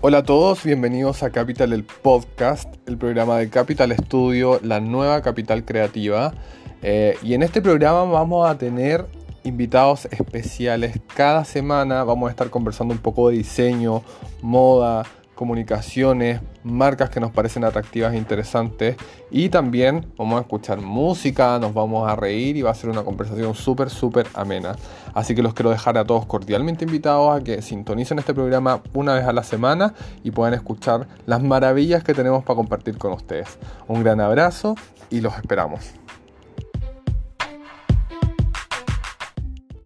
Hola a todos, bienvenidos a Capital el Podcast, el programa de Capital Studio, la nueva capital creativa. Eh, y en este programa vamos a tener invitados especiales cada semana. Vamos a estar conversando un poco de diseño, moda, comunicaciones, marcas que nos parecen atractivas e interesantes y también vamos a escuchar música, nos vamos a reír y va a ser una conversación súper, súper amena. Así que los quiero dejar a todos cordialmente invitados a que sintonicen este programa una vez a la semana y puedan escuchar las maravillas que tenemos para compartir con ustedes. Un gran abrazo y los esperamos.